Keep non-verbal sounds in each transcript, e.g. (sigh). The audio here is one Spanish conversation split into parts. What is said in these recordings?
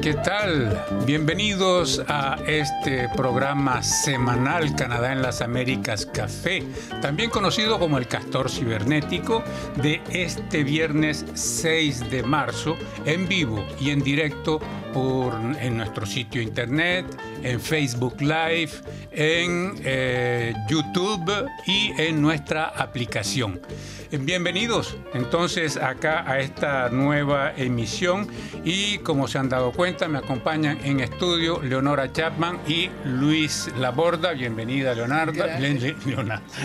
¿qué tal? Bienvenidos a este programa semanal Canadá en las Américas Café, también conocido como el Castor Cibernético, de este viernes 6 de marzo, en vivo y en directo por, en nuestro sitio internet, en Facebook Live, en eh, YouTube y en nuestra aplicación. Bienvenidos entonces acá a esta nueva emisión y como se han dado cuenta me acompañan en estudio Leonora Chapman y Luis Laborda. Bienvenida Leonardo.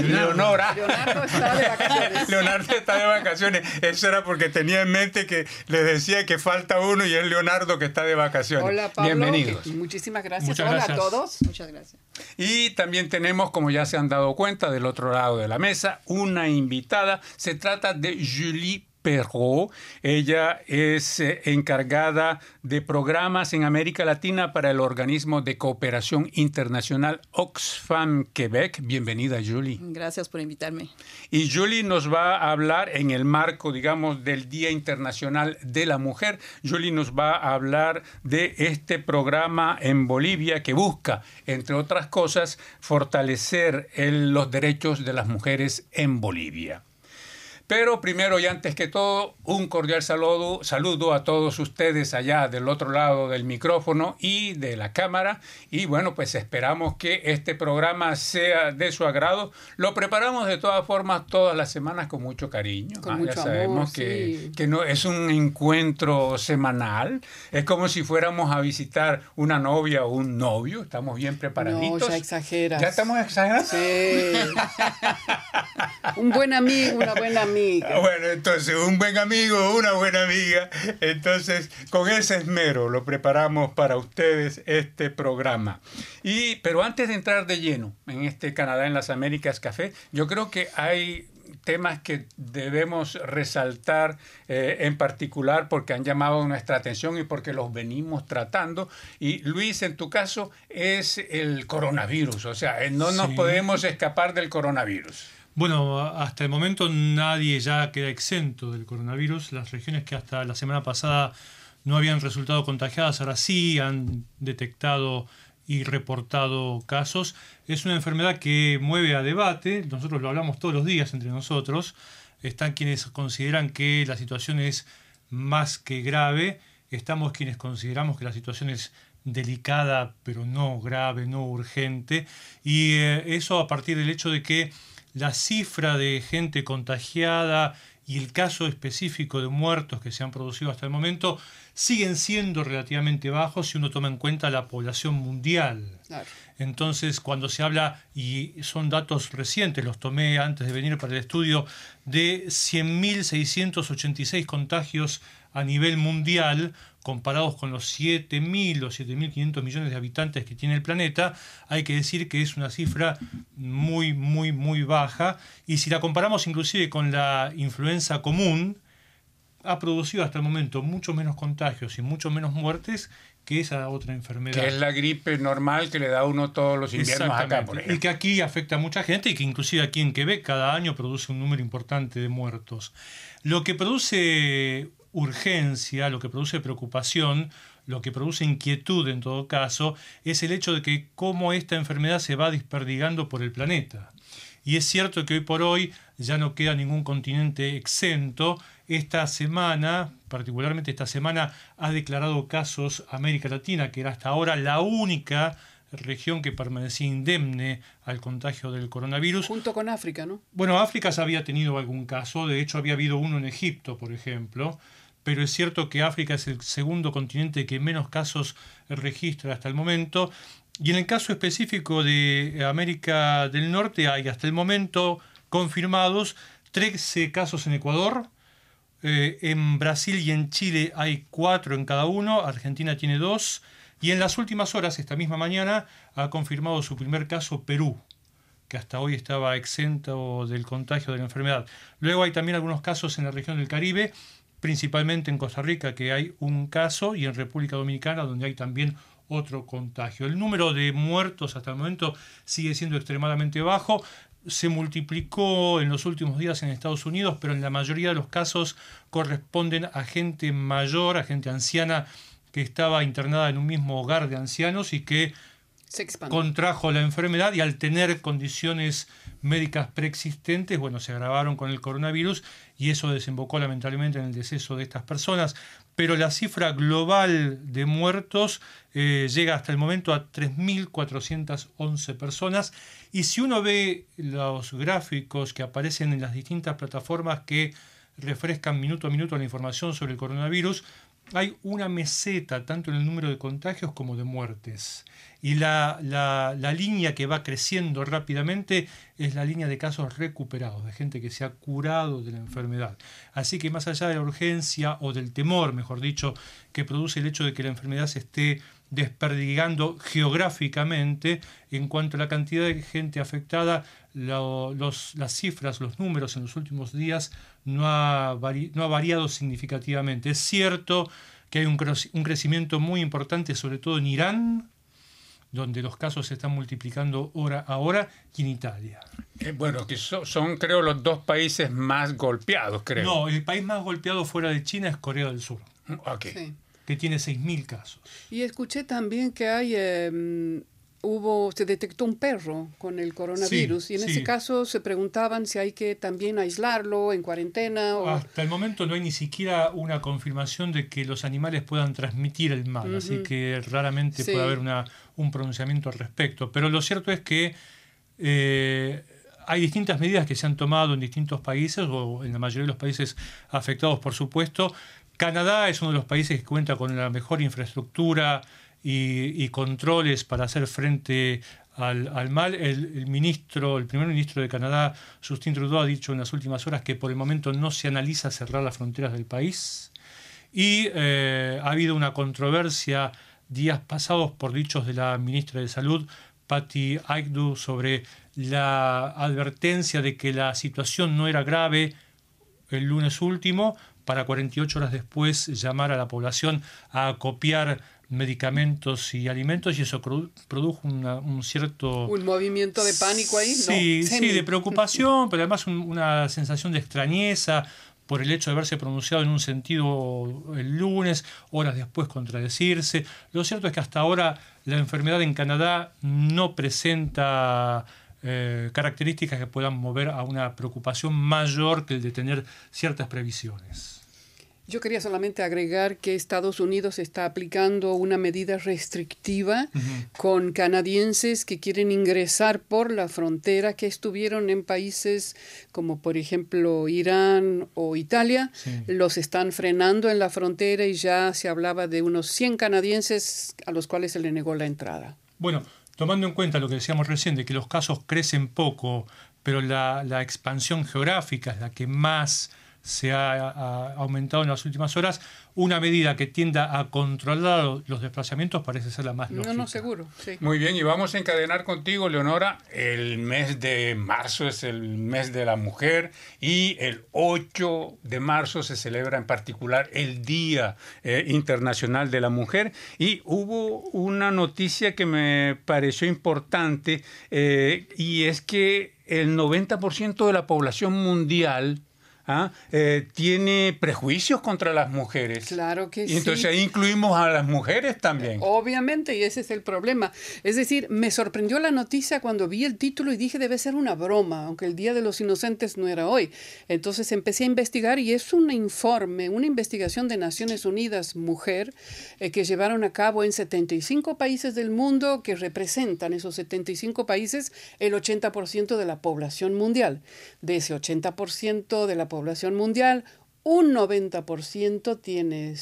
Leonora. Leonardo está de vacaciones. Leonardo está de vacaciones. Eso era porque tenía en mente que le decía que falta uno y es Leonardo que está de vacaciones. Hola Pablo. Bienvenidos. Muchísimas gracias. Hola a todos. Muchas gracias. Y también tenemos, como ya se han dado cuenta, del otro lado de la mesa, una invitada se trata de Julie Perrault. Ella es eh, encargada de programas en América Latina para el organismo de cooperación internacional Oxfam Quebec. Bienvenida, Julie. Gracias por invitarme. Y Julie nos va a hablar en el marco, digamos, del Día Internacional de la Mujer. Julie nos va a hablar de este programa en Bolivia que busca, entre otras cosas, fortalecer los derechos de las mujeres en Bolivia. Pero primero y antes que todo, un cordial saludo, saludo a todos ustedes allá del otro lado del micrófono y de la cámara. Y bueno, pues esperamos que este programa sea de su agrado. Lo preparamos de todas formas todas las semanas con mucho cariño. Con mucho ya sabemos que, que, no es un encuentro semanal. Es como si fuéramos a visitar una novia o un novio. Estamos bien preparaditos. No, ya exageras. ¿Ya estamos exagerando? Sí. (laughs) un buen amigo, una buena amiga Ah, bueno, entonces, un buen amigo, una buena amiga. Entonces, con ese esmero lo preparamos para ustedes este programa. Y, pero antes de entrar de lleno en este Canadá en las Américas Café, yo creo que hay temas que debemos resaltar eh, en particular porque han llamado nuestra atención y porque los venimos tratando. Y Luis, en tu caso, es el coronavirus, o sea, no nos podemos escapar del coronavirus. Bueno, hasta el momento nadie ya queda exento del coronavirus. Las regiones que hasta la semana pasada no habían resultado contagiadas, ahora sí han detectado y reportado casos. Es una enfermedad que mueve a debate, nosotros lo hablamos todos los días entre nosotros. Están quienes consideran que la situación es más que grave, estamos quienes consideramos que la situación es delicada, pero no grave, no urgente, y eh, eso a partir del hecho de que la cifra de gente contagiada y el caso específico de muertos que se han producido hasta el momento siguen siendo relativamente bajos si uno toma en cuenta la población mundial. Entonces, cuando se habla, y son datos recientes, los tomé antes de venir para el estudio, de 100.686 contagios a nivel mundial, comparados con los 7.000 o 7.500 millones de habitantes que tiene el planeta, hay que decir que es una cifra muy, muy, muy baja. Y si la comparamos inclusive con la influenza común, ha producido hasta el momento mucho menos contagios y mucho menos muertes que esa otra enfermedad. Que es la gripe normal que le da uno todos los inviernos acá, por ejemplo. Y que aquí afecta a mucha gente y que inclusive aquí en Quebec cada año produce un número importante de muertos. Lo que produce urgencia, lo que produce preocupación, lo que produce inquietud en todo caso, es el hecho de que cómo esta enfermedad se va desperdigando por el planeta. Y es cierto que hoy por hoy ya no queda ningún continente exento. Esta semana, particularmente esta semana, ha declarado casos América Latina, que era hasta ahora la única región que permanecía indemne al contagio del coronavirus. Junto con África, ¿no? Bueno, África ya había tenido algún caso, de hecho había habido uno en Egipto, por ejemplo, pero es cierto que África es el segundo continente que menos casos registra hasta el momento. Y en el caso específico de América del Norte hay hasta el momento confirmados 13 casos en Ecuador, eh, en Brasil y en Chile hay 4 en cada uno, Argentina tiene 2, y en las últimas horas, esta misma mañana, ha confirmado su primer caso Perú que hasta hoy estaba exento del contagio de la enfermedad. Luego hay también algunos casos en la región del Caribe principalmente en Costa Rica, que hay un caso, y en República Dominicana, donde hay también otro contagio. El número de muertos hasta el momento sigue siendo extremadamente bajo. se multiplicó en los últimos días en Estados Unidos, pero en la mayoría de los casos corresponden a gente mayor, a gente anciana que estaba internada en un mismo hogar de ancianos y que contrajo la enfermedad y al tener condiciones médicas preexistentes, bueno, se agravaron con el coronavirus y eso desembocó lamentablemente en el deceso de estas personas. Pero la cifra global de muertos eh, llega hasta el momento a 3.411 personas y si uno ve los gráficos que aparecen en las distintas plataformas que refrescan minuto a minuto la información sobre el coronavirus, hay una meseta tanto en el número de contagios como de muertes. Y la, la, línea que va creciendo rápidamente es la línea de casos recuperados, de gente que se ha curado de la enfermedad. Así que más allá de la urgencia o del temor, mejor dicho, que produce el hecho de que la enfermedad se esté desperdigando geográficamente en cuanto a la cantidad de gente afectada, los, las cifras, los números en los últimos días no ha, no ha variado significativamente. Es cierto que hay un, un crecimiento muy importante, sobre todo en Irán, donde los casos se están multiplicando hora a hora, y en Italia. Eh, bueno, que son, creo, los dos países más golpeados, creo. No, el país más golpeado fuera de China es Corea del Sur. Okay. Que tiene 6.000 casos. Y escuché también que hay em, hubo, se detectó un perro con el coronavirus y en ese caso se preguntaban si hay que también aislarlo en cuarentena. O... Hasta el momento no hay ni siquiera una confirmación de que los animales puedan transmitir el mal, así que raramente puede haber una, un pronunciamiento al respecto. Pero lo cierto es que eh, hay distintas medidas que se han tomado en distintos países o en la mayoría de los países afectados, por supuesto. Canadá es uno de los países que cuenta con la mejor infraestructura y, controles para hacer frente al, mal. El, ministro, el primer ministro de Canadá, Justin Trudeau, ha dicho en las últimas horas que por el momento no se analiza cerrar las fronteras del país. Y eh, ha habido una controversia días pasados por dichos de la ministra de Salud, Patty Aigdu, sobre la advertencia de que la situación no era grave el lunes último, para 48 horas después llamar a la población a copiar medicamentos y alimentos y eso produjo un cierto... Un movimiento de pánico ahí, Sí, sí, de preocupación, pero además una sensación de extrañeza por el hecho de haberse pronunciado en un sentido el lunes, horas después contradecirse. Lo cierto es que hasta ahora la enfermedad en Canadá no presenta eh, características que puedan mover a una preocupación mayor que el de tener ciertas previsiones. Yo quería solamente agregar que Estados Unidos está aplicando una medida restrictiva con canadienses que quieren ingresar por la frontera, que estuvieron en países como por ejemplo Irán o Italia. Los están frenando en la frontera y ya se hablaba de unos 100 canadienses a los cuales se le negó la entrada. Bueno, tomando en cuenta lo que decíamos recién, de que los casos crecen poco, pero la, la expansión geográfica es la que más se ha, aumentado en las últimas horas. Una medida que tienda a controlar los desplazamientos parece ser la más lógica. No, no, seguro. Sí. Muy bien, y vamos a encadenar contigo, Leonora. El mes de marzo es el mes de la mujer y el 8 de marzo se celebra en particular el Día eh, Internacional de la Mujer. Y hubo una noticia que me pareció importante eh, y es que el 90% de la población mundial ¿ah? Eh, tiene prejuicios contra las mujeres. Claro que sí. Entonces ahí incluimos a las mujeres también. Obviamente, y ese es el problema. Es decir, me sorprendió la noticia cuando vi el título y dije debe ser una broma, aunque el Día de los Inocentes no era hoy. Entonces empecé a investigar y es un informe, una investigación de Naciones Unidas Mujer eh, que llevaron a cabo en 75 países del mundo que representan esos 75 países el 80% de la población mundial. De ese 80% de la población población mundial, un 90% tiene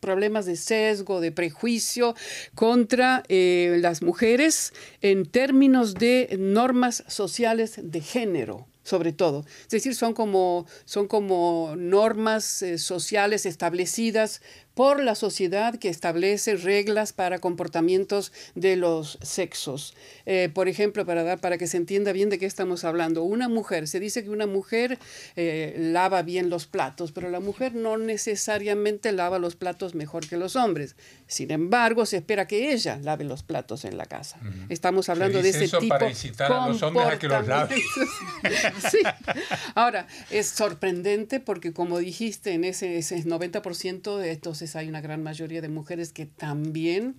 problemas de sesgo, de prejuicio contra eh, las mujeres en términos de normas sociales de género sobre todo. Es decir, son como, son como normas eh, sociales establecidas por la sociedad que establece reglas para comportamientos de los sexos. Eh, por ejemplo, para, dar, para que se entienda bien de qué estamos hablando, una mujer, se dice que una mujer eh, lava bien los platos, pero la mujer no necesariamente lava los platos mejor que los hombres. Sin embargo, se espera que ella lave los platos en la casa. Estamos hablando de ese eso tipo para incitar a los hombres a que los laven. (laughs) sí. Ahora, es sorprendente porque como dijiste, en ese, ese 90% de entonces hay una gran mayoría de mujeres que también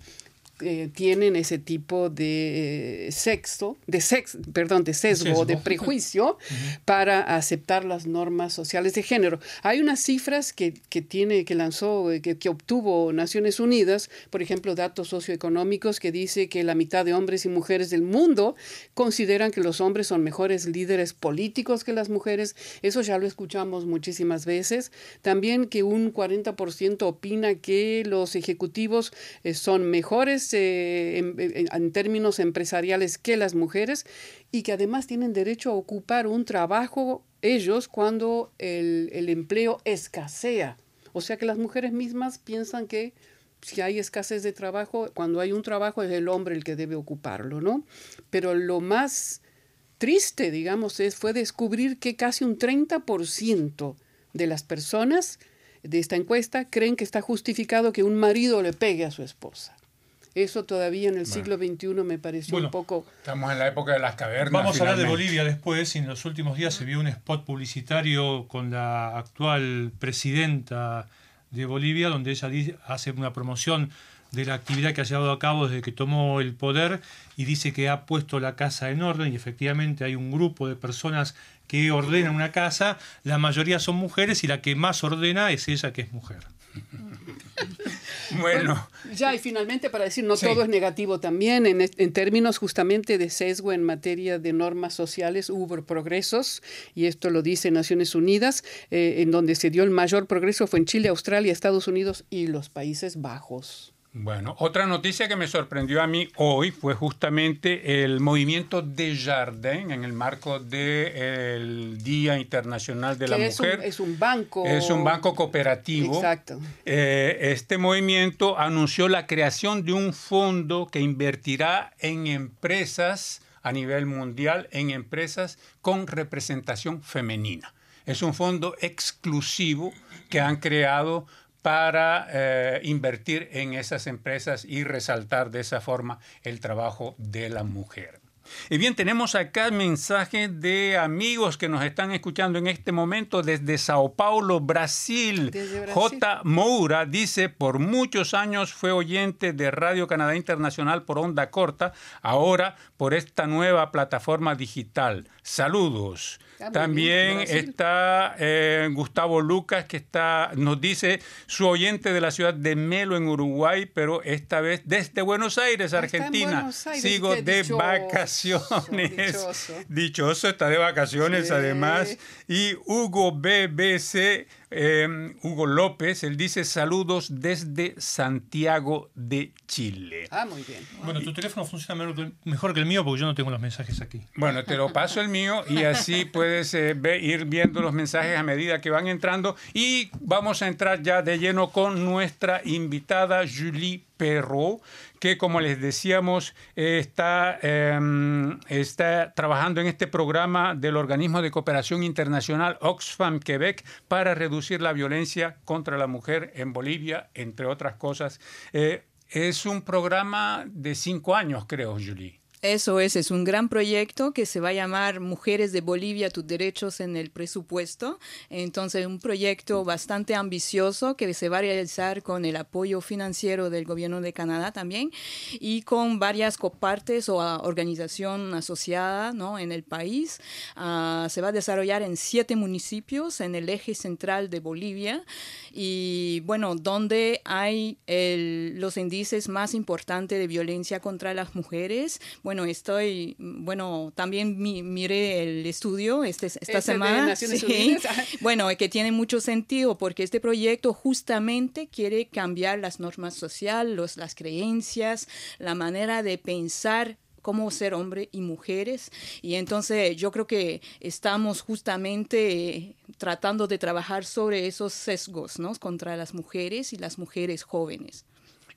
eh, tienen ese tipo de eh, sexo, de sex, perdón, de sesgo, de prejuicio (laughs) para aceptar las normas sociales de género. Hay unas cifras que, que tiene, que lanzó, eh, que, que, obtuvo Naciones Unidas, por ejemplo, datos socioeconómicos que dice que la mitad de hombres y mujeres del mundo consideran que los hombres son mejores líderes políticos que las mujeres. Eso ya lo escuchamos muchísimas veces. También que un 40% opina que los ejecutivos son mejores en, términos empresariales que las mujeres y que además tienen derecho a ocupar un trabajo ellos cuando el, el empleo escasea. O sea que las mujeres mismas piensan que si hay escasez de trabajo, cuando hay un trabajo es el hombre el que debe ocuparlo, ¿no? Pero lo más triste, digamos, es, fue descubrir que casi un 30% de las personas de esta encuesta creen que está justificado que un marido le pegue a su esposa. Eso todavía en el siglo XXI me pareció un poco... Estamos en la época de las cavernas. Vamos a hablar de Bolivia después. Y en los últimos días se vio un spot publicitario con la actual presidenta de Bolivia, donde ella hace una promoción de la actividad que ha llevado a cabo desde que tomó el poder y dice que ha puesto la casa en orden y efectivamente hay un grupo de personas que ordenan una casa, la mayoría son mujeres y la que más ordena es ella que es mujer. (laughs) Bueno. Ya, y finalmente para decir, no todo es negativo también, en, en, términos justamente de sesgo en materia de normas sociales hubo progresos, y esto lo dice Naciones Unidas, eh, en donde se dio el mayor progreso fue en Chile, Australia, Estados Unidos y los Países Bajos. Bueno, otra noticia que me sorprendió a mí hoy fue justamente el movimiento de Jardin en el marco del Día Internacional de la Mujer. es un banco. Es un banco cooperativo. Exacto. Eh, este movimiento anunció la creación de un fondo que invertirá en empresas a nivel mundial, en empresas con representación femenina. Es un fondo exclusivo que han creado para eh, invertir en esas empresas y resaltar de esa forma el trabajo de la mujer. Y bien, tenemos acá mensajes de amigos que nos están escuchando en este momento desde Sao Paulo, Brasil. Brasil. J. Moura dice, por muchos años fue oyente de Radio Canadá Internacional por onda corta, ahora por esta nueva plataforma digital. Saludos. También está eh, Gustavo Lucas, que está, nos dice su oyente de la ciudad de Melo, en Uruguay, pero esta vez desde Buenos Aires, Argentina. Sigo de vacaciones. Dichoso. (laughs) está de vacaciones además. Y Hugo BBC Em, Hugo López, él dice saludos desde Santiago de Chile. Ah, muy bien. Bueno, tu teléfono funciona mejor que el mío porque yo no tengo los mensajes aquí. Bueno, te lo paso el mío y así (laughs) puedes eh, ir viendo los mensajes a medida que van entrando. Y vamos a entrar ya de lleno con nuestra invitada Julie Perro que como les decíamos está, em, está trabajando en este programa del organismo de cooperación internacional Oxfam Quebec para reducir la violencia contra la mujer en Bolivia, entre otras cosas. Eh, es un programa de cinco años, creo, Julie. Eso es, es un gran proyecto que se va a llamar Mujeres de Bolivia, tus derechos en el presupuesto. Entonces, un proyecto bastante ambicioso que se va a realizar con el apoyo financiero del gobierno de Canadá también y con varias copartes o organización asociada ¿no? en el país. Uh, se va a desarrollar en siete municipios en el eje central de Bolivia y, bueno, donde hay el, los índices más importantes de violencia contra las mujeres estoy, bueno, también miré el estudio este, esta semana. (laughs) bueno, que tiene mucho sentido porque este proyecto justamente quiere cambiar las normas sociales, las creencias, la manera de pensar cómo ser hombre y mujeres. Y entonces yo creo que estamos justamente tratando de trabajar sobre esos sesgos ¿no? contra las mujeres y las mujeres jóvenes.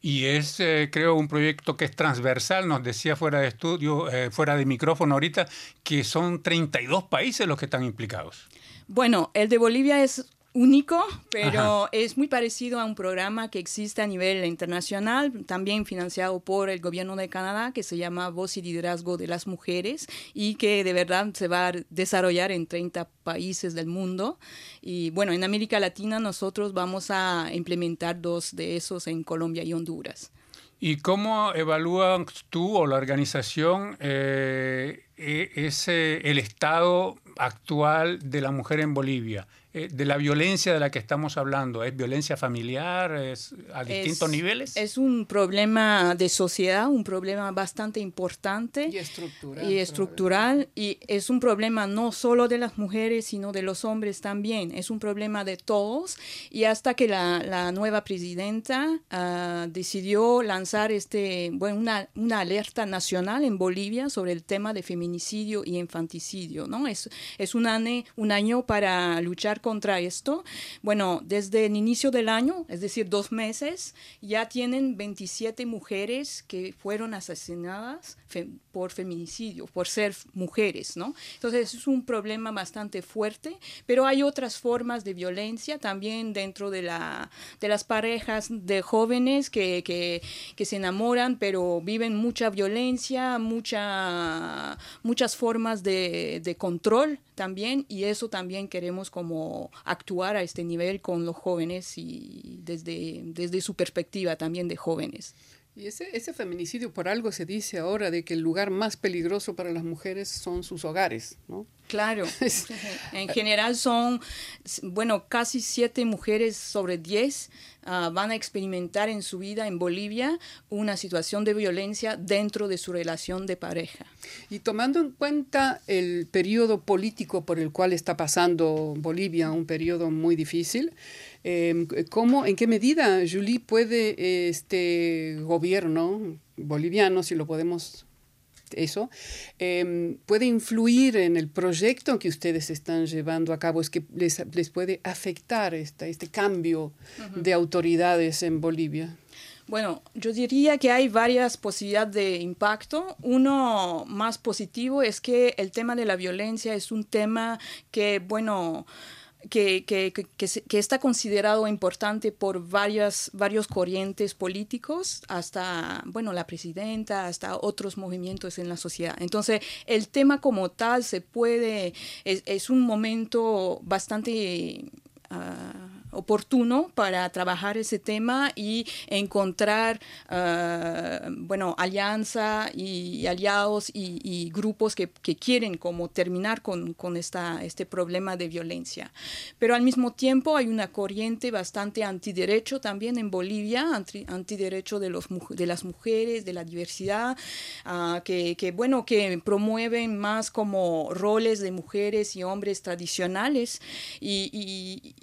Y es, eh, creo, un proyecto que es transversal. Nos decía fuera de estudio, eh, fuera de micrófono ahorita, que son 32 países los que están implicados. Bueno, el de Bolivia es único, pero es muy parecido a un programa que existe a nivel internacional, también financiado por el gobierno de Canadá, que se llama Voz y Liderazgo de las Mujeres y que de verdad se va a desarrollar en 30 países del mundo. Y bueno, en América Latina nosotros vamos a implementar dos de esos en Colombia y Honduras. ¿Y cómo evalúas tú o la organización eh, e-, ese, el estado actual de la mujer en Bolivia? Eh, de la violencia de la que estamos hablando? ¿Es violencia familiar es a distintos niveles? Es un problema de sociedad, un problema bastante importante y estructural. Y, estructural, y es un problema no solo de las mujeres, sino de los hombres también. Es un problema de todos. Y hasta que la, la nueva presidenta uh, decidió lanzar este, bueno, una, una alerta nacional en Bolivia sobre el tema de feminicidio y infanticidio. ¿no? Es, es un, año, un año para luchar contra esto? Bueno, desde el inicio del año, es decir, dos meses, ya tienen 27 mujeres que fueron asesinadas por feminicidio, por ser mujeres, ¿no? Entonces es un problema bastante fuerte, pero hay otras formas de violencia también dentro de, la, de las parejas de jóvenes que, que, que se enamoran, pero viven mucha violencia, mucha, muchas formas de, de control también, y eso también queremos como actuar a este nivel con los jóvenes y desde, desde su perspectiva también de jóvenes. Y ese, ese feminicidio, por algo se dice ahora de que el lugar más peligroso para las mujeres son sus hogares, ¿no? Claro. (laughs) (laughs) en general son, bueno, casi siete mujeres sobre diez uh, van a experimentar en su vida en Bolivia una situación de violencia dentro de su relación de pareja. Y tomando en cuenta el periodo político por el cual está pasando Bolivia, un periodo muy difícil, eh, ¿cómo, en qué medida Julie puede este gobierno boliviano, si lo podemos eso, eh, puede influir en el proyecto que ustedes están llevando a cabo, es que les, les puede afectar esta, este cambio uh -huh. de autoridades en Bolivia. Bueno, yo diría que hay varias posibilidades de impacto. Uno más positivo es que el tema de la violencia es un tema que, bueno, que, que, que, que, está considerado importante por varias, varios corrientes políticos, hasta, bueno, la presidenta, hasta otros movimientos en la sociedad. Entonces, el tema como tal se puede, es, es un momento bastante... Uh, oportuno para trabajar ese tema y encontrar, uh, bueno, alianza y aliados y, y grupos que, quieren como terminar con, con esta, este problema de violencia. Pero al mismo tiempo hay una corriente bastante antiderecho también en Bolivia, anti, antiderecho de, los, de las mujeres, de la diversidad, uh, que, bueno, que promueven más como roles de mujeres y hombres tradicionales y, y,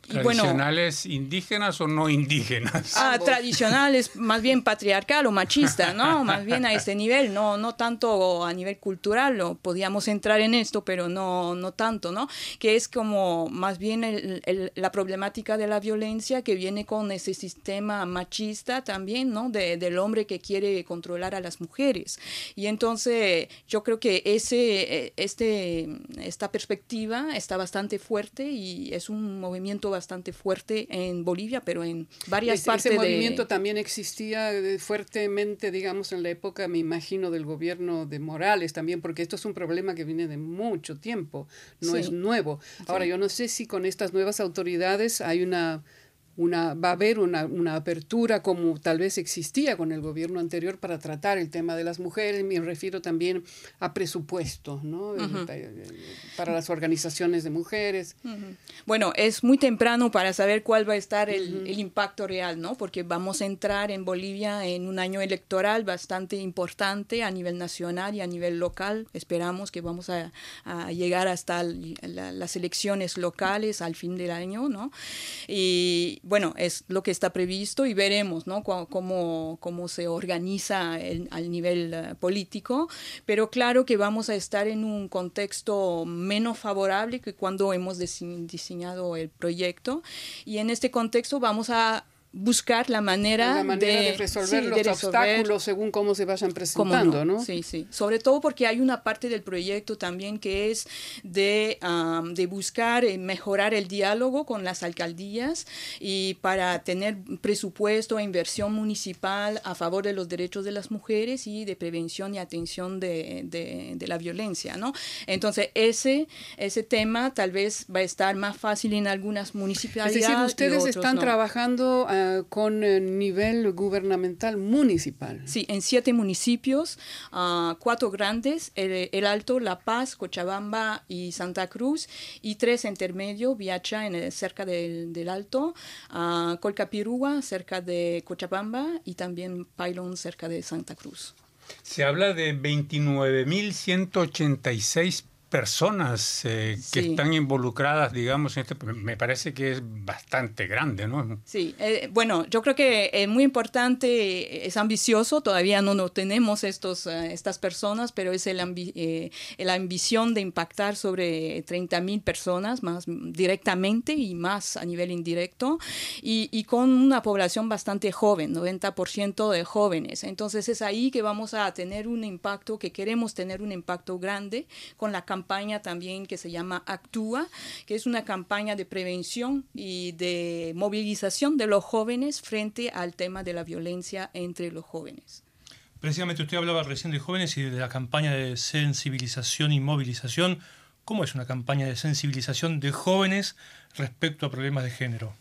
indígenas o no indígenas? Ah, tradicionales, más bien patriarcal o machista, ¿no? (laughs) Más bien a este nivel, no, no tanto a nivel cultural, lo podíamos entrar en esto, pero no, no tanto, ¿no? Que es como más bien el, el, la problemática de la violencia que viene con ese sistema machista también, ¿no? De, del hombre que quiere controlar a las mujeres. Y entonces yo creo que ese, este, esta perspectiva está bastante fuerte y es un movimiento bastante fuerte en Bolivia, pero en varias partes ese movimiento de... también existía eh, fuertemente, digamos, en la época, me imagino, del gobierno de Morales también, porque esto es un problema que viene de mucho tiempo, no sí. es nuevo. Ahora, sí. yo no sé si con estas nuevas autoridades hay una una, va a haber una, una, apertura como tal vez existía con el gobierno anterior para tratar el tema de las mujeres. Me refiero también a presupuestos ¿no? Uh -huh. para las organizaciones de mujeres. Uh -huh. Bueno, es muy temprano para saber cuál va a estar el, uh -huh. el, impacto real, ¿no? porque vamos a entrar en Bolivia en un año electoral bastante importante a nivel nacional y a nivel local. Esperamos que vamos a, a llegar hasta la, las elecciones locales al fin del año. ¿no? Y bueno, es lo que está previsto y veremos ¿no? cómo, cómo se organiza al nivel eh, político, pero claro que vamos a estar en un contexto menos favorable que cuando hemos diseñado el proyecto y en este contexto vamos a buscar la manera, de, resolver los obstáculos según cómo se vayan presentando, no. Sí, sí. Sobre todo porque hay una parte del proyecto también que es de, de buscar y mejorar el diálogo con las alcaldías y para tener presupuesto e inversión municipal a favor de los derechos de las mujeres y de prevención y atención de, de, la violencia, ¿no? Entonces, ese, ese tema tal vez va a estar más fácil en algunas municipalidades. Es decir, ustedes están trabajando con el nivel gubernamental municipal. Sí, en siete municipios, uh, cuatro grandes, el, Alto, La Paz, Cochabamba y Santa Cruz, y tres intermedios, Viacha en cerca del, del Alto, uh, Colcapirúa cerca de Cochabamba y también Pailón cerca de Santa Cruz. Se habla de 29.186 personas eh, que están involucradas, digamos, en este, me parece que es bastante grande, ¿no? Sí, eh, bueno, yo creo que es muy importante, es ambicioso, todavía no, no tenemos estos, eh, estas personas, pero es el la ambición de impactar sobre 30 mil personas más directamente y más a nivel indirecto, y, y con una población bastante joven, 90% de jóvenes. Entonces es ahí que vamos a tener un impacto, que queremos tener un impacto grande con la campaña campaña también que se llama Actúa, que es una campaña de prevención y de movilización de los jóvenes frente al tema de la violencia entre los jóvenes. Precisamente usted hablaba recién de jóvenes y de la campaña de sensibilización y movilización. ¿Cómo es una campaña de sensibilización de jóvenes respecto a problemas de género?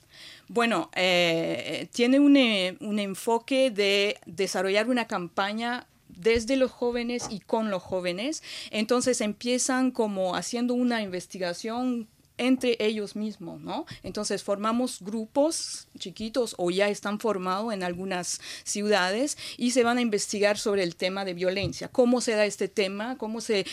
Bueno, eh, tiene un, eh, un, enfoque de desarrollar una campaña desde los jóvenes y con los jóvenes. Entonces empiezan como haciendo una investigación entre ellos mismos, ¿no? Entonces formamos grupos chiquitos o ya están formados en algunas ciudades y se van a investigar sobre el tema de violencia, cómo se da este tema, cómo se,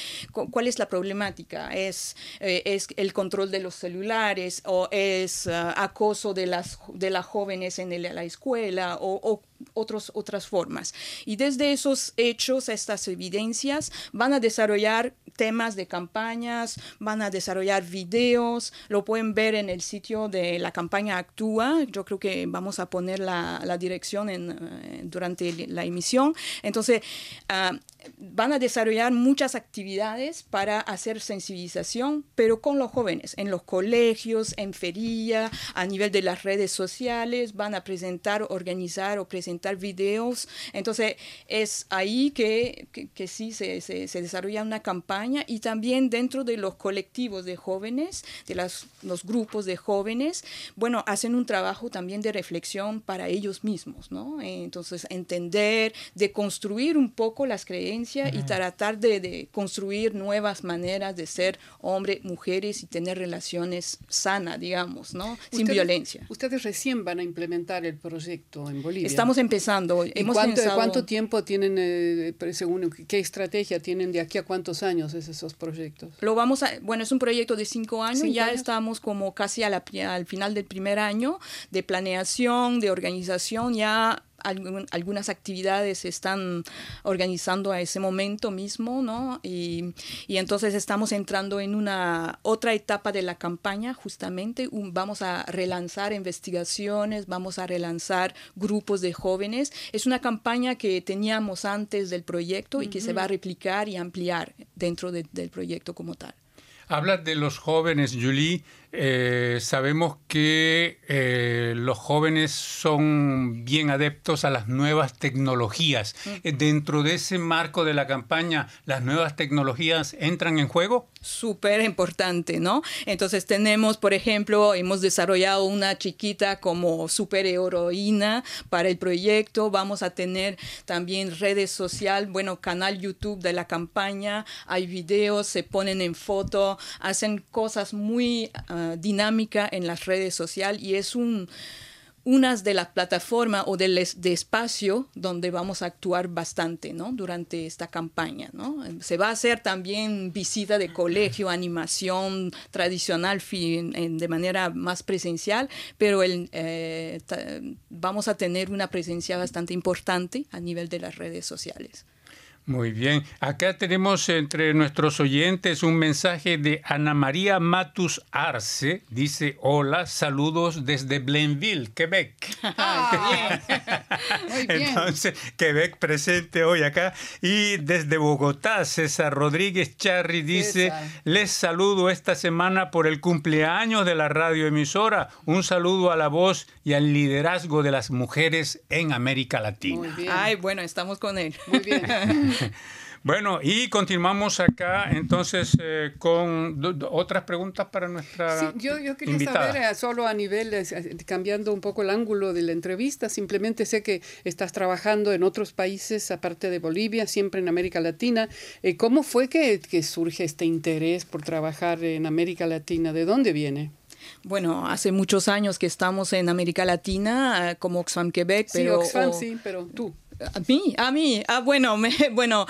cuál es la problemática, es, eh, es el control de los celulares o es ah, acoso de las, de las jóvenes en la escuela o, o otros, otras formas. Y desde esos hechos, estas evidencias, van a desarrollar temas de campañas, van a desarrollar videos, lo pueden ver en el sitio de la campaña Actúa, yo creo que vamos a poner la, la dirección en, eh, durante la emisión. Entonces, uh, van a desarrollar muchas actividades para hacer sensibilización, pero con los jóvenes, en los colegios, en feria, a nivel de las redes sociales, van a presentar, organizar o presentar videos. Entonces, es ahí que, que, sí se, se, se, desarrolla una campaña y también dentro de los colectivos de jóvenes, de las, los grupos de jóvenes, bueno, hacen un trabajo también de reflexión para ellos mismos, ¿no? Entonces, entender, de construir un poco las creencias y tratar de, construir nuevas maneras de ser hombre, mujeres y tener relaciones sanas, digamos, ¿no? Sin violencia. Ustedes recién van a implementar el proyecto en Bolivia. Estamos empezando. Hemos cuánto, ¿Cuánto tiempo tienen, eh, según qué estrategia tienen de aquí a cuántos años esos proyectos? Lo vamos a, bueno, es un proyecto de cinco años, ya estamos como casi a la, al final del primer año de planeación, de organización, ya algunas actividades se están organizando a ese momento mismo, ¿no? Y, y, entonces estamos entrando en una otra etapa de la campaña, justamente vamos a relanzar investigaciones, vamos a relanzar grupos de jóvenes. Es una campaña que teníamos antes del proyecto y que se va a replicar y ampliar dentro del proyecto como tal. Hablas de los jóvenes, Julie. Eh, sabemos que eh, los jóvenes son bien adeptos a las nuevas tecnologías. Mm. Dentro de ese marco de la campaña, ¿las nuevas tecnologías entran en juego? Súper importante, ¿no? Entonces tenemos, por ejemplo, hemos desarrollado una chiquita como superheroína para el proyecto. Vamos a tener también redes sociales, bueno, canal YouTube de la campaña. Hay videos, se ponen en foto, hacen cosas muy... Dinámica en las redes sociales y es un unas de las plataformas o del de espacio donde vamos a actuar bastante durante esta campaña. Se va a hacer también visita de colegio, animación tradicional de manera más presencial, pero eh, vamos a tener una presencia bastante importante a nivel de las redes sociales. Muy bien. Acá tenemos entre nuestros oyentes un mensaje de Ana María Matus Arce. Dice, hola, saludos desde Blainville, Quebec. (laughs) Ah, (laughs) Muy bien. Entonces, Quebec presente hoy acá. Y desde Bogotá, César Rodríguez Charri dice, les saludo esta semana por el cumpleaños de la radioemisora. Un saludo a la voz y al liderazgo de las mujeres en América Latina. Muy bien. Ay, bueno, estamos con él. Muy bien. (laughs) (laughs) Bueno, y continuamos acá entonces eh, con otras preguntas para nuestra sí, yo, yo quería invitada. saber, eh, solo a nivel, eh, cambiando un poco el ángulo de la entrevista, simplemente sé que estás trabajando en otros países, aparte de Bolivia, siempre en América Latina. ¿Cómo fue que, que surge este interés por trabajar en América Latina? ¿De dónde viene? Bueno, hace muchos años que estamos en América Latina, como Oxfam Quebec, Sí, pero... Oxfam, o- sí, pero tú. A mí, a mí. Ah, bueno, me, (laughs) bueno,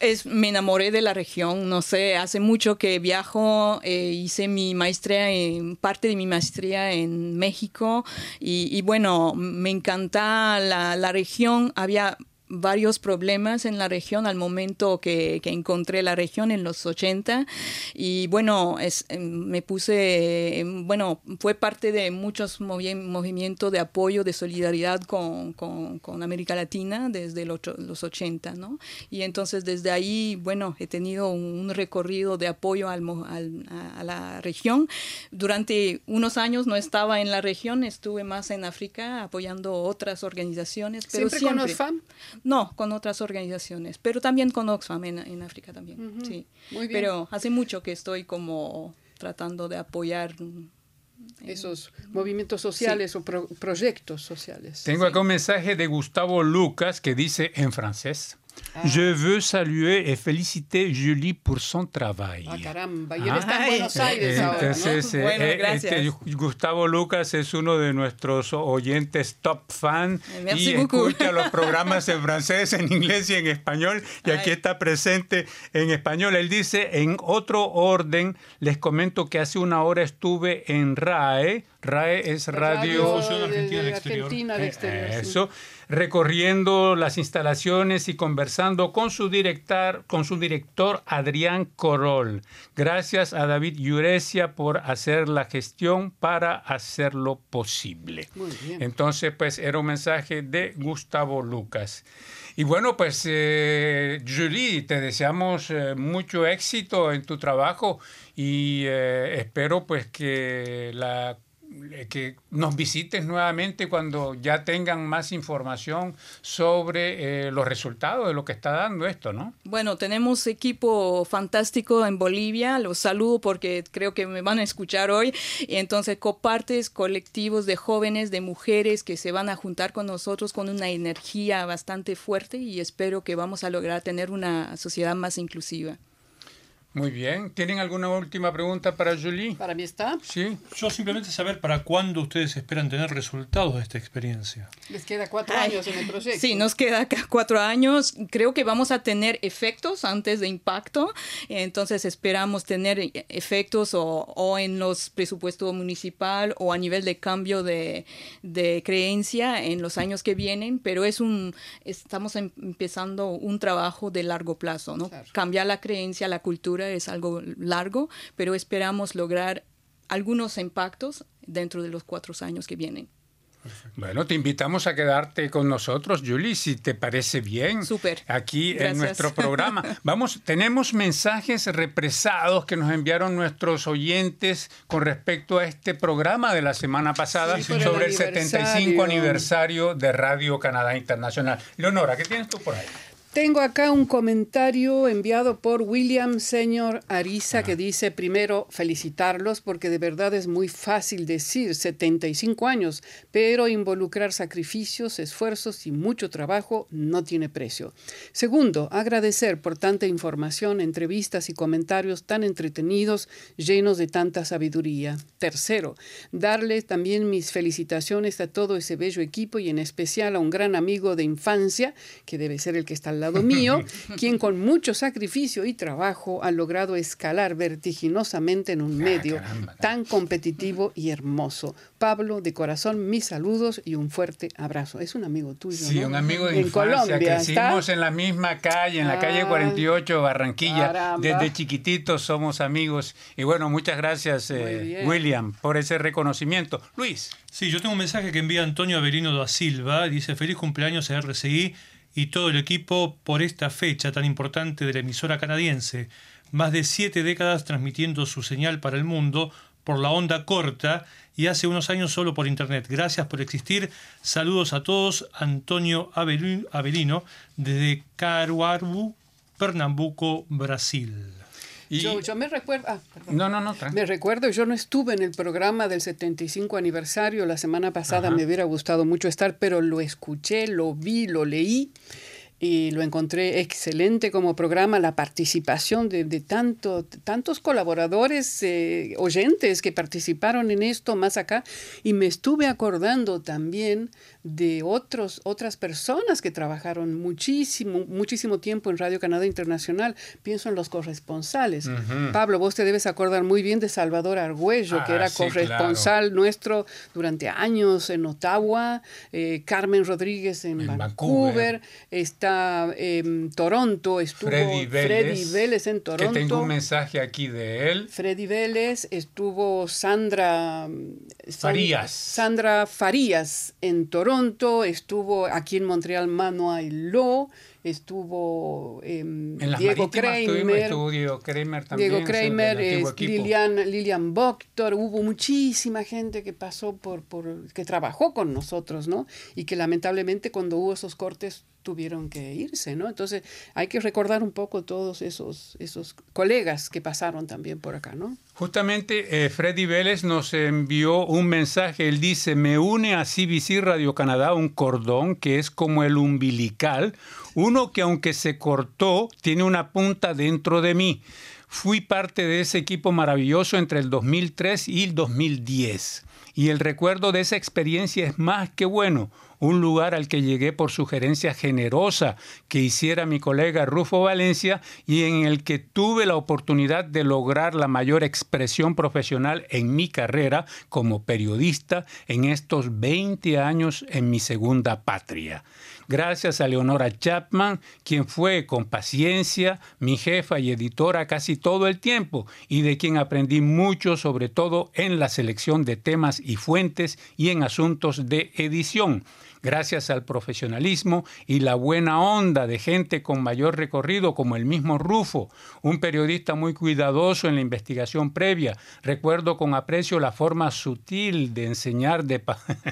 es, me enamoré de la región. No sé, hace mucho que viajo. eh, hice mi maestría, en, parte de mi maestría en México. Y, y bueno, me encanta la, la región. Había varios problemas en la región al momento que, que encontré la región en los 80 y bueno es, em, me puse em, bueno fue parte de muchos movi- movimientos de apoyo de solidaridad con, con, con América Latina desde los, ocho- los 80 ¿no? y entonces desde ahí bueno he tenido un recorrido de apoyo al, al- a, la región durante unos años no estaba en la región estuve más en África apoyando otras organizaciones pero ¿Siempre, siempre con Oxfam? No, con otras organizaciones, pero también con Oxfam en, en África también. sí. Muy bien. Pero hace mucho que estoy como tratando de apoyar. mm, Esos movimientos sociales o pro- proyectos sociales. Tengo acá un mensaje de Gustavo Lucas que dice en francés. Je veux saluer et féliciter Julie pour son travail. Ah, caramba. Y él está en Ay. Buenos Aires ahora, eh, Bueno, eh, gracias. este Gustavo Lucas es uno de nuestros oyentes top fan Eh, merci y beaucoup. escucha los (laughs) programas en francés, en inglés y en español. Y aquí está presente en español. Él dice, en otro orden, les comento que hace una hora estuve en RAE. RAE es Radio... Difusión de- Argentina de del Exterior. Argentina del exterior, sí. Eso, recorriendo las instalaciones y conversando con su director, con su director Adrián Corol. Gracias a David Yurecia por hacer la gestión para hacerlo posible. Muy bien. Entonces, pues era un mensaje de Gustavo Lucas. Y bueno, pues eh, Julie, te deseamos eh, mucho éxito en tu trabajo y eh, espero pues que la que nos visites nuevamente cuando ya tengan más información sobre eh, los resultados de lo que está dando esto, ¿no? Bueno, tenemos equipo fantástico en Bolivia. Los saludo porque creo que me van a escuchar hoy. Y entonces, copartes colectivos de jóvenes, de mujeres que se van a juntar con nosotros con una energía bastante fuerte y espero que vamos a lograr tener una sociedad más inclusiva. Muy bien. ¿Tienen alguna última pregunta para Julie? Para mí está. Sí. Yo simplemente saber para cuándo ustedes esperan tener resultados de esta experiencia. Les queda cuatro Ay, años en el proyecto. Sí, nos queda cuatro años. Creo que vamos a tener efectos antes de impacto. Entonces esperamos tener efectos o, o en los presupuestos municipal o a nivel de cambio de, de creencia en los años que vienen. Pero es un estamos em- empezando un trabajo de largo plazo, ¿no? Claro. Cambiar la creencia, la cultura es algo largo, pero esperamos lograr algunos impactos dentro de los cuatro años que vienen. Bueno, te invitamos a quedarte con nosotros, Julie, si te parece bien. Súper. Aquí en nuestro programa. (laughs) Vamos, tenemos mensajes represados que nos enviaron nuestros oyentes con respecto a este programa de la semana pasada Sí, por el sobre el 75 aniversario. aniversario de Radio Canadá Internacional. Leonora, ¿qué tienes tú por ahí? Tengo acá un comentario enviado por William Señor Ariza que dice, primero, felicitarlos porque de verdad es muy fácil decir 75 años, pero involucrar sacrificios, esfuerzos y mucho trabajo no tiene precio. Segundo, agradecer por tanta información, entrevistas y comentarios tan entretenidos, llenos de tanta sabiduría. Tercero, darle también mis felicitaciones a todo ese bello equipo y en especial a un gran amigo de infancia, que debe ser el que está al lado mío, (laughs) quien con mucho sacrificio y trabajo ha logrado escalar vertiginosamente en un ah, medio tan competitivo y hermoso. Pablo, de corazón, mis saludos y un fuerte abrazo. Es un amigo tuyo. Sí, un amigo de en Colombia, crecimos en la misma calle, en la calle 48, Barranquilla. Desde chiquititos somos amigos. Y bueno, muchas gracias, eh, William, por ese reconocimiento. Luis. Sí, yo tengo un mensaje que envía Antonio Averino da Silva. Dice, feliz cumpleaños a RCI y todo el equipo por esta fecha tan importante de la emisora canadiense. Más de siete décadas transmitiendo su señal para el mundo por la onda corta y hace unos años solo por internet. Gracias por existir. Saludos a todos. Antonio Avelino desde Caruaru, Pernambuco, Brasil. Yo, me recuerdo, ah, no, no, no, me recuerdo, yo no estuve en el programa del 75 aniversario. La semana pasada, me hubiera gustado mucho estar, pero lo escuché, lo vi, lo leí y lo encontré excelente como programa, la participación de, de tanto, tantos colaboradores, eh, oyentes que participaron en esto más acá, y me estuve acordando también de otros, otras personas que trabajaron muchísimo, muchísimo tiempo en Radio Canadá Internacional. Pienso en los corresponsales. Pablo, vos te debes acordar muy bien de Salvador Argüello, que ah, era corresponsal nuestro durante años en Ottawa, eh, Carmen Rodríguez en, Vancouver, está en Toronto, estuvo Freddy Vélez, en Toronto. Que tengo un mensaje aquí de él. Freddy Vélez, estuvo Sandra Farías. Sandra Farías en Toronto estuvo aquí en Montreal Manuel Lo, estuvo em, Diego Kramer, estuvo Diego Kramer también. Diego Kramer, Lilian, Lilian Boctor, hubo muchísima gente que pasó por, por, que trabajó con nosotros, ¿no? Y que lamentablemente cuando hubo esos cortes tuvieron que irse, ¿no? Entonces hay que recordar un poco todos esos, esos colegas que pasaron también por acá, ¿no? Justamente eh, Freddy Vélez nos envió un mensaje, él dice, me une a CBC Radio Canadá un cordón que es como el umbilical, uno que aunque se cortó, tiene una punta dentro de mí. Fui parte de ese equipo maravilloso entre el 2003 y el 2010. Y el recuerdo de esa experiencia es más que bueno un lugar al que llegué por sugerencia generosa que hiciera mi colega Rufo Valencia y en el que tuve la oportunidad de lograr la mayor expresión profesional en mi carrera como periodista en estos 20 años en mi segunda patria gracias a Leonora Chapman, quien fue con paciencia mi jefa y editora casi todo el tiempo y de quien aprendí mucho, sobre todo en la selección de temas y fuentes y en asuntos de edición gracias al profesionalismo y la buena onda de gente con mayor recorrido como el mismo Rufo, un periodista muy cuidadoso en la investigación previa. Recuerdo con aprecio la forma sutil de enseñar de,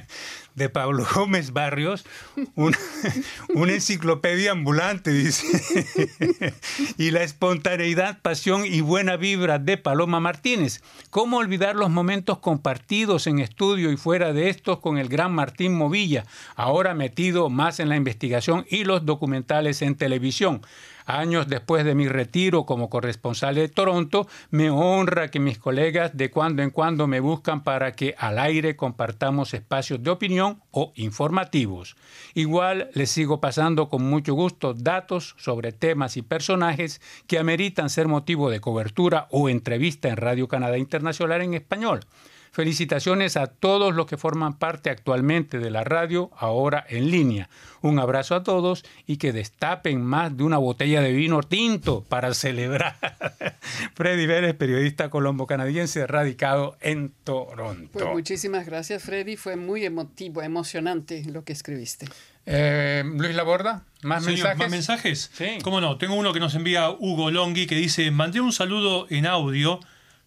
(laughs) de Pablo (laughs) Gómez Barrios, (laughs) una enciclopedia ambulante, dice, (laughs) y la espontaneidad, pasión y buena vibra de Paloma Martínez. ¿Cómo olvidar los momentos compartidos en estudio y fuera de estos con el gran Martín Movilla, ahora metido más en la investigación y los documentales en televisión? Años después de mi retiro como corresponsal de Toronto, me honra que mis colegas de cuando en cuando me buscan para que al aire compartamos espacios de opinión o informativos. Igual les sigo pasando con mucho gusto datos sobre temas y personajes que ameritan ser motivo de cobertura o entrevista en Radio Canadá Internacional en español. Felicitaciones a todos los que forman parte actualmente de la radio, ahora en línea. Un abrazo a todos y que destapen más de una botella de vino tinto para celebrar. (laughs) Freddy Vélez, periodista colombo-canadiense radicado en Toronto. Pues muchísimas gracias, Freddy. Fue muy emotivo, emocionante lo que escribiste. Eh, Luis Laborda, ¿más mensajes? ¿Más mensajes? Sí. ¿Cómo no? Tengo uno que nos envía Hugo Longhi que dice: Mandé un saludo en audio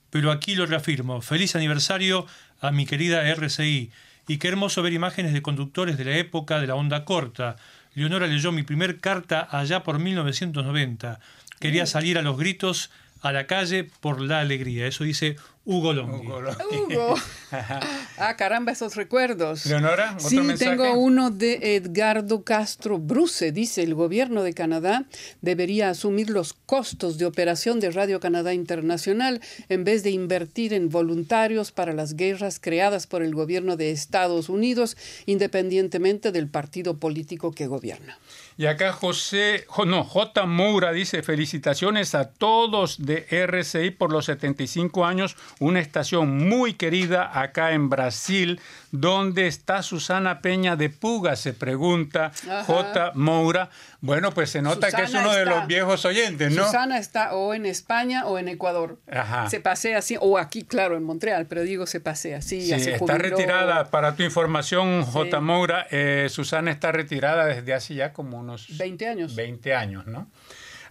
pero aquí lo reafirmo. Feliz aniversario a mi querida RCI. Y qué hermoso ver imágenes de conductores de la época de la onda corta. Leonora leyó mi primer carta allá por 1990. Quería salir a los gritos a la calle por la alegría. Eso dice Hugo Longhi. Hugo. (laughs) ah, caramba, esos recuerdos. Leonora, ¿otro sí, mensaje? tengo uno de Edgardo Castro Bruce. Dice, el gobierno de Canadá debería asumir los costos de operación de Radio Canadá Internacional en vez de invertir en voluntarios para las guerras creadas por el gobierno de Estados Unidos, independientemente del partido político que gobierna. Y acá José, jo- no, J. Moura dice, felicitaciones a todos de RCI por los 75 años, una estación muy querida acá en Brasil. ¿Dónde está Susana Peña de Puga? Se pregunta Ajá. J. Moura. Bueno, pues se nota que es uno de los viejos oyentes, ¿no? Susana está o en España o en Ecuador. Ajá. Se pasea así, o aquí, claro, en Montreal, pero digo se pasea así. Sí, se está retirada. Para tu información, J. Moura, eh, Susana está retirada desde hace ya como unos 20 años. 20 años, ¿no?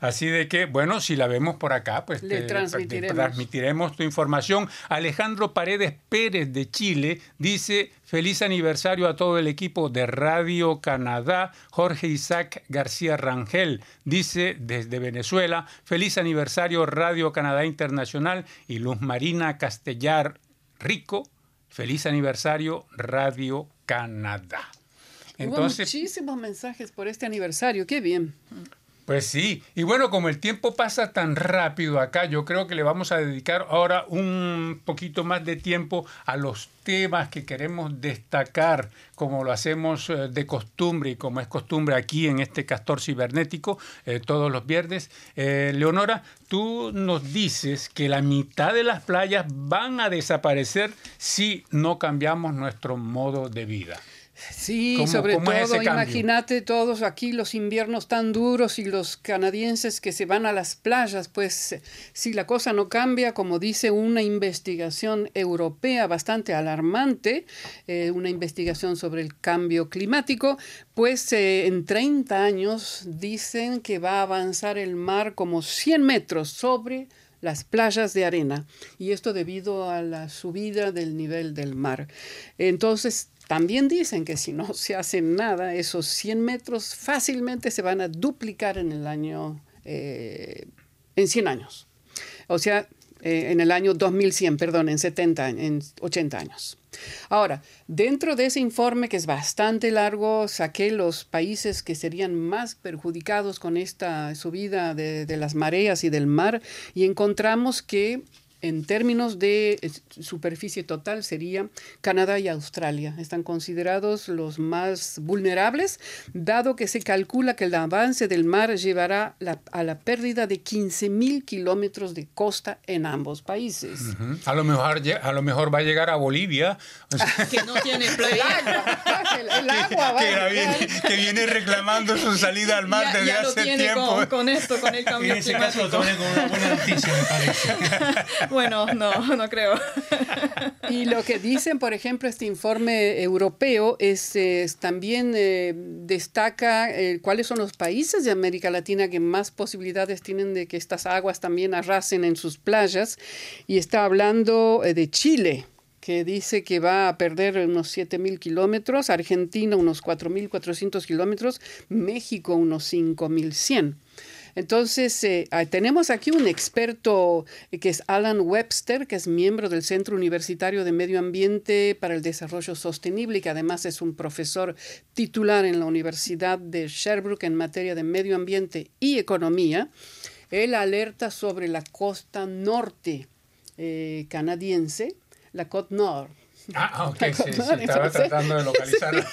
Así de que, bueno, si la vemos por acá, pues Le te- transmitiremos. te transmitiremos tu información. Alejandro Paredes Pérez de Chile dice, feliz aniversario a todo el equipo de Radio Canadá. Jorge Isaac García Rangel dice desde Venezuela, feliz aniversario Radio Canadá Internacional. Y Luz Marina Castellar Rico, feliz aniversario Radio Canadá. Hubo muchísimos mensajes por este aniversario, qué bien. Pues sí, y bueno, como el tiempo pasa tan rápido acá, yo creo que le vamos a dedicar ahora un poquito más de tiempo a los temas que queremos destacar, como lo hacemos eh, de costumbre y como es costumbre aquí en este Castor Cibernético eh, todos los viernes. Eh, Leonora, tú nos dices que la mitad de las playas van a desaparecer si no cambiamos nuestro modo de vida. Sí, ¿Cómo- sobre todo, imagínate todos aquí los inviernos tan duros y los canadienses que se van a las playas, pues si la cosa no cambia, como dice una investigación europea bastante alarmante, eh, una investigación sobre el cambio climático, pues eh, en 30 años dicen que va a avanzar el mar como 100 metros sobre las playas de arena y esto debido a la subida del nivel del mar. Entonces, también dicen que si no (laughs) se hace nada, esos 100 metros fácilmente se van a duplicar en el año, eh, en 100 años. O sea, eh, en el año 2100, perdón, en 70, años, en 80 años. Ahora, dentro de ese informe que es bastante largo, saqué los países que serían más perjudicados con esta subida de las mareas y del mar y encontramos que en términos de eh, superficie total sería Canadá y Australia. Están considerados los más vulnerables, dado que se calcula que el avance del mar llevará la- a la pérdida de 15 mil kilómetros de costa en ambos países. Ujú. A lo mejor a lo mejor va a llegar a Bolivia. O (laughs) sea, que no tiene (laughs) playa. el, el (laughs) agua va que, a viene, que viene reclamando su salida al mar ya, desde ya lo hace tiene tiempo. con, con esto, con el cambio En ese caso lo climático. como una buena noticia, me parece. (laughs) Bueno, no, no creo. (laughs) Y lo que dicen, por ejemplo, este informe europeo es, también eh, destaca eh, cuáles son los países de América Latina que más posibilidades tienen de que estas aguas también arrasen en sus playas. Y está hablando eh, de Chile que dice que va a perder unos 7.000 kilómetros, Argentina unos 4.400 kilómetros, México unos 5.100. Entonces, eh, ah, tenemos aquí un experto eh, que es Alan Webster, que es miembro del Centro Universitario de Medio Ambiente para el Desarrollo Sostenible y que además es un profesor titular en la Universidad de Sherbrooke en materia de medio ambiente y economía. Él alerta sobre la costa norte eh, canadiense, la Côte Nord. Ah, (laughs) ok, sí, sí, Entonces, estaba tratando de localizarlo.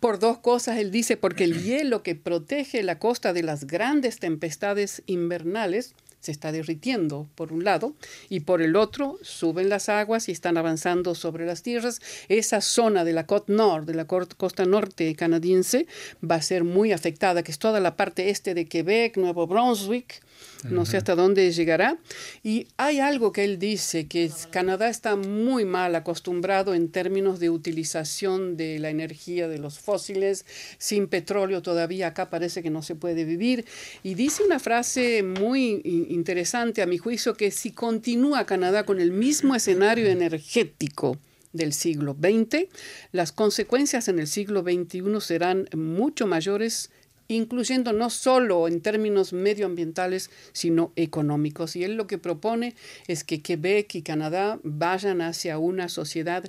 Por dos cosas, él dice, porque el hielo que protege la costa de las grandes tempestades invernales se está derritiendo por un lado y por el otro suben las aguas y están avanzando sobre las tierras. Esa zona de la Côte Nord, de la costa norte canadiense, va a ser muy afectada, que es toda la parte este de Quebec, Nuevo Brunswick, no sé hasta dónde llegará. Y hay algo que él dice, que Canadá está muy mal acostumbrado en términos de utilización de la energía de los fósiles. Sin petróleo todavía acá parece que no se puede vivir. Y dice una frase muy interesante a mi juicio, que si continúa Canadá con el mismo escenario energético, del siglo XX. Las consecuencias en el siglo XXI serán mucho mayores incluyendo no solo en términos medioambientales, sino económicos. Y él lo que propone es que Quebec y Canadá vayan hacia una sociedad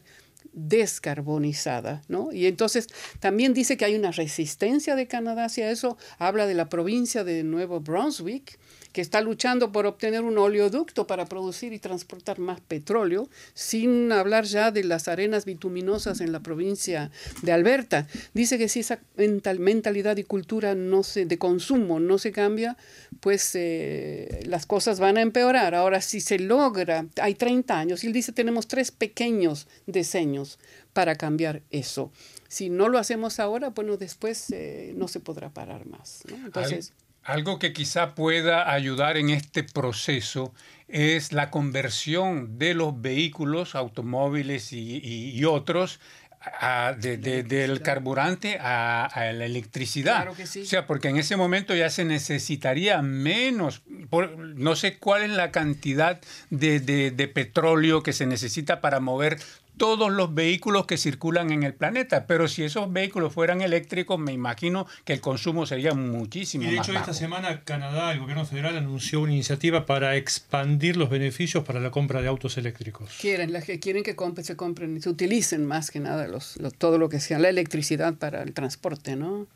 descarbonizada, ¿no? Y entonces también dice que hay una resistencia de Canadá hacia eso, habla de la provincia de Nuevo Brunswick, que está luchando por obtener un oleoducto para producir y transportar más petróleo, sin hablar ya de las arenas bituminosas en la provincia de Alberta. Dice que si esa mentalidad y cultura no se, de consumo no se cambia, pues eh, las cosas van a empeorar. Ahora, si se logra, hay 30 años, y él dice tenemos tres pequeños diseños para cambiar eso. Si no lo hacemos ahora, bueno, después eh, no se podrá parar más. Entonces... Algo que quizá pueda ayudar en este proceso es la conversión de los vehículos, automóviles y, otros, del carburante a, la electricidad. Claro que sí. O sea, porque en ese momento ya se necesitaría menos, no sé cuál es la cantidad de, de, petróleo que se necesita para mover todos los vehículos que circulan en el planeta. Pero si esos vehículos fueran eléctricos, me imagino que el consumo sería muchísimo más. Y de hecho, esta semana Canadá, el gobierno federal, anunció una iniciativa para expandir los beneficios para la compra de autos eléctricos. Quieren, las que quieren que se compren y se utilicen más que nada los, todo lo que sea la electricidad para el transporte, ¿no?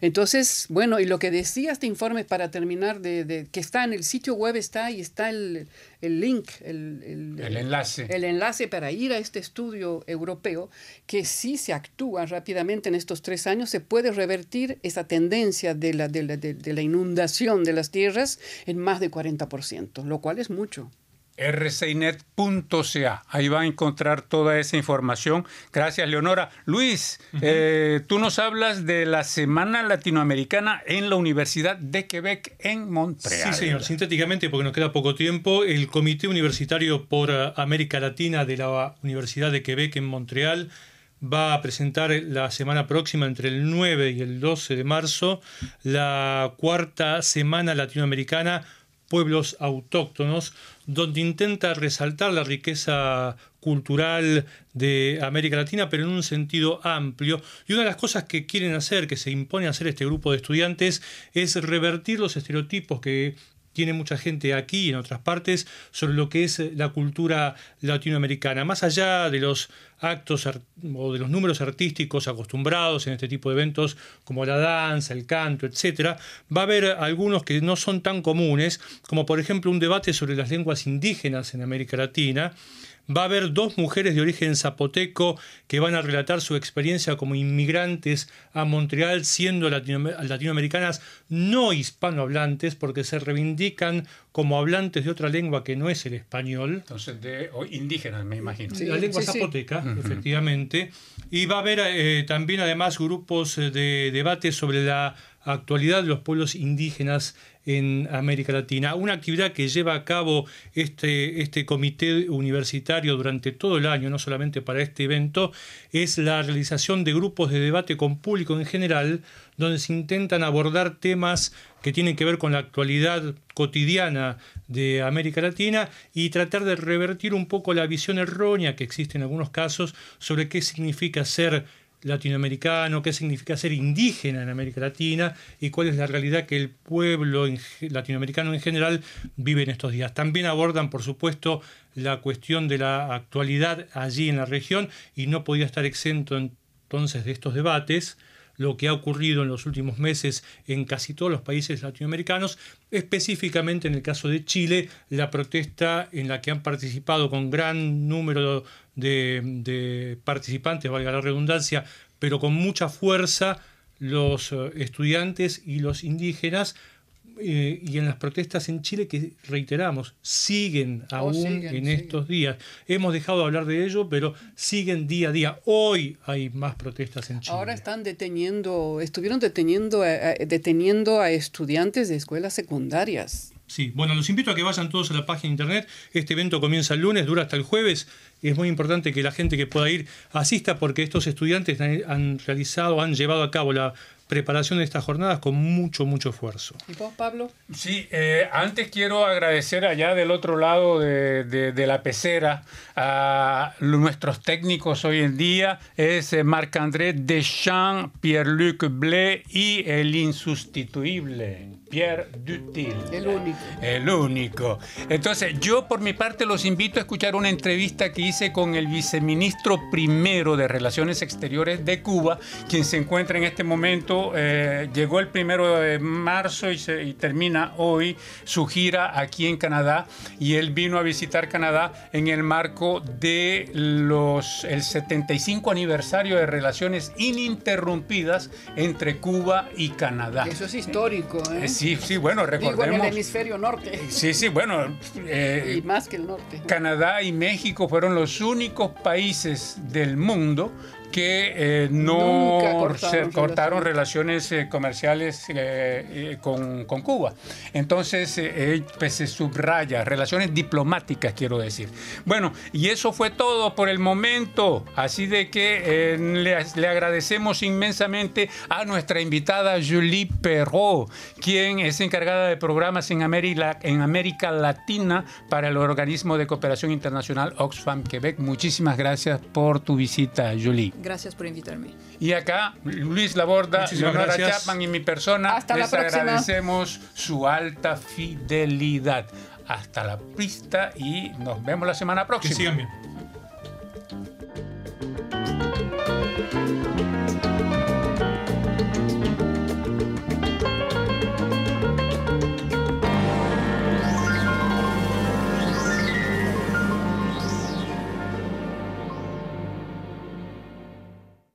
Entonces, bueno, y lo que decía este informe para terminar, de, que está en el sitio web, está y está el, link, el, enlace. El enlace para ir a este estudio europeo, que si se actúa rápidamente en estos tres años, se puede revertir esa tendencia de la, de la, de la inundación de las tierras en más de 40%, lo cual es mucho rcinet.ca. Ahí va a encontrar toda esa información. Gracias, Leonora. Luis, eh, tú nos hablas de la Semana Latinoamericana en la Universidad de Quebec en Montreal. Sí, señor. Sintéticamente, porque nos queda poco tiempo, el Comité Universitario por eh, América Latina de la Universidad de Quebec en Montreal va a presentar la semana próxima, entre el 9 y el 12 de marzo, la cuarta Semana Latinoamericana Pueblos Autóctonos, donde intenta resaltar la riqueza cultural de América Latina, pero en un sentido amplio. Y una de las cosas que quieren hacer, que se impone hacer este grupo de estudiantes, es revertir los estereotipos que tiene mucha gente aquí y en otras partes sobre lo que es la cultura latinoamericana. Más allá de los actos o de los números artísticos acostumbrados en este tipo de eventos, como la danza, el canto, etc., va a haber algunos que no son tan comunes, como por ejemplo un debate sobre las lenguas indígenas en América Latina, va a haber dos mujeres de origen zapoteco que van a relatar su experiencia como inmigrantes a Montreal, siendo latinoamericanas no hispanohablantes, porque se reivindican como hablantes de otra lengua que no es el español. Entonces, de indígenas, me imagino. la lengua zapoteca, efectivamente. Y va a haber eh, también, además, grupos eh, de debate sobre la actualidad de los pueblos indígenas en América Latina. Una actividad que lleva a cabo este, este comité universitario durante todo el año, no solamente para este evento, es la realización de grupos de debate con público en general, donde se intentan abordar temas que tienen que ver con la actualidad cotidiana de América Latina y tratar de revertir un poco la visión errónea que existe en algunos casos sobre qué significa ser latinoamericano, qué significa ser indígena en América Latina y cuál es la realidad que el pueblo latinoamericano en general vive en estos días. También abordan, por supuesto, la cuestión de la actualidad allí en la región y no podía estar exento entonces de estos debates lo que ha ocurrido en los últimos meses en casi todos los países latinoamericanos, específicamente en el caso de Chile, la protesta en la que han participado con gran número de, participantes, valga la redundancia, pero con mucha fuerza los eh, estudiantes y los indígenas eh, y en las protestas en Chile que reiteramos siguen oh, aún en estos días. Hemos dejado de hablar de ello, pero siguen día a día. Hoy hay más protestas en Chile. Ahora están deteniendo, estuvieron deteniendo, deteniendo a estudiantes de escuelas secundarias. Sí, bueno, los invito a que vayan todos a la página de internet. Este evento comienza el lunes, dura hasta el jueves es muy importante que la gente que pueda ir asista porque estos estudiantes han realizado, han llevado a cabo la preparación de estas jornadas con mucho, mucho esfuerzo. ¿Y vos, Pablo? Sí, eh, antes quiero agradecer allá del otro lado de, la pecera a nuestros técnicos hoy en día, es eh, Marc-André Deschamps, Pierre-Luc Blé y el insustituible Pierre Dutil. El único. El único. Entonces, yo por mi parte los invito a escuchar una entrevista que hice con el viceministro primero de Relaciones Exteriores de Cuba, quien se encuentra en este momento, eh, llegó el primero de marzo y, y, termina hoy su gira aquí en Canadá, y él vino a visitar Canadá en el marco de los el 75 aniversario de relaciones ininterrumpidas entre Cuba y Canadá. Eso es histórico, ¿eh? Sí, sí, bueno, recordemos. Digo, en el hemisferio norte. Sí, sí, bueno. Eh, (laughs) y más que el norte. Canadá y México fueron los únicos países del mundo que eh, no cortaron, se cortaron relaciones, eh, comerciales eh, con, con, Cuba. Entonces, pues se subraya, relaciones diplomáticas, quiero decir. Bueno, y eso fue todo por el momento. Así de que le, le, agradecemos inmensamente a nuestra invitada Julie Perrault, quien es encargada de programas en América, en América Latina para el organismo de cooperación internacional Oxfam Quebec. Muchísimas gracias por tu visita, Julie. Gracias por invitarme. Y acá, Luis Laborda, Leonora Chapman y mi persona, les agradecemos su alta fidelidad. Hasta la pista y nos vemos la semana próxima. Que sigan bien.